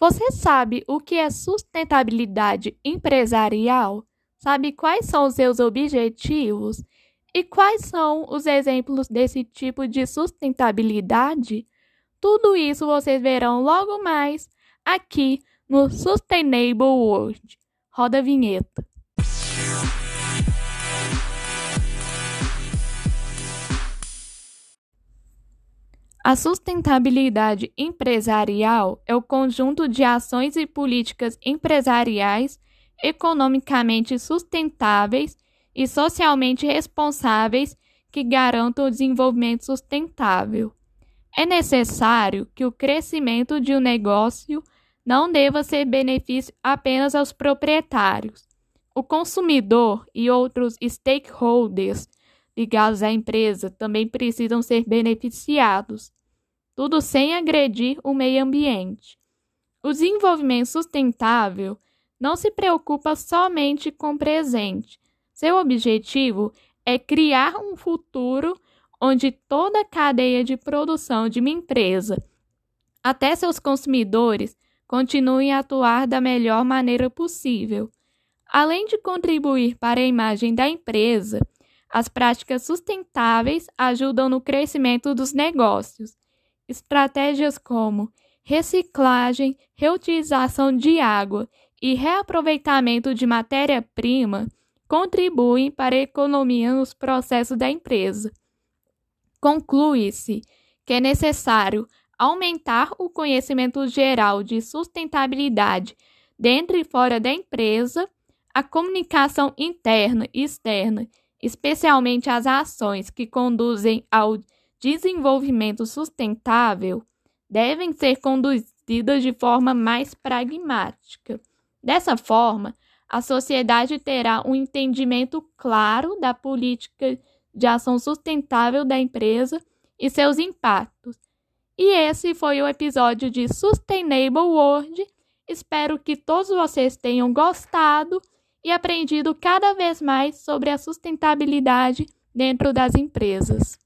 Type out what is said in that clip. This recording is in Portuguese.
Você sabe o que é sustentabilidade empresarial? Sabe quais são os seus objetivos? E quais são os exemplos desse tipo de sustentabilidade? Tudo isso vocês verão logo mais aqui no Sustainable World. Roda a vinheta. A sustentabilidade empresarial é o conjunto de ações e políticas empresariais economicamente sustentáveis e socialmente responsáveis que garantam o desenvolvimento sustentável. É necessário que o crescimento de um negócio não deva ser benefício apenas aos proprietários. O consumidor e outros stakeholders ligados à empresa também precisam ser beneficiados, tudo sem agredir o meio ambiente. O desenvolvimento sustentável não se preocupa somente com o presente. Seu objetivo é criar um futuro onde toda a cadeia de produção de uma empresa, até seus consumidores, continuem a atuar da melhor maneira possível. Além de contribuir para a imagem da empresa, as práticas sustentáveis ajudam no crescimento dos negócios. Estratégias como reciclagem, reutilização de água e reaproveitamento de matéria-prima contribuem para a economia nos processos da empresa. Conclui-se que é necessário aumentar o conhecimento geral de sustentabilidade dentro e fora da empresa, a comunicação interna e externa especialmente as ações que conduzem ao desenvolvimento sustentável, devem ser conduzidas de forma mais pragmática. Dessa forma, a sociedade terá um entendimento claro da política de ação sustentável da empresa e seus impactos. E esse foi o episódio de Sustainable World. Espero que todos vocês tenham gostado e aprendido cada vez mais sobre a sustentabilidade dentro das empresas.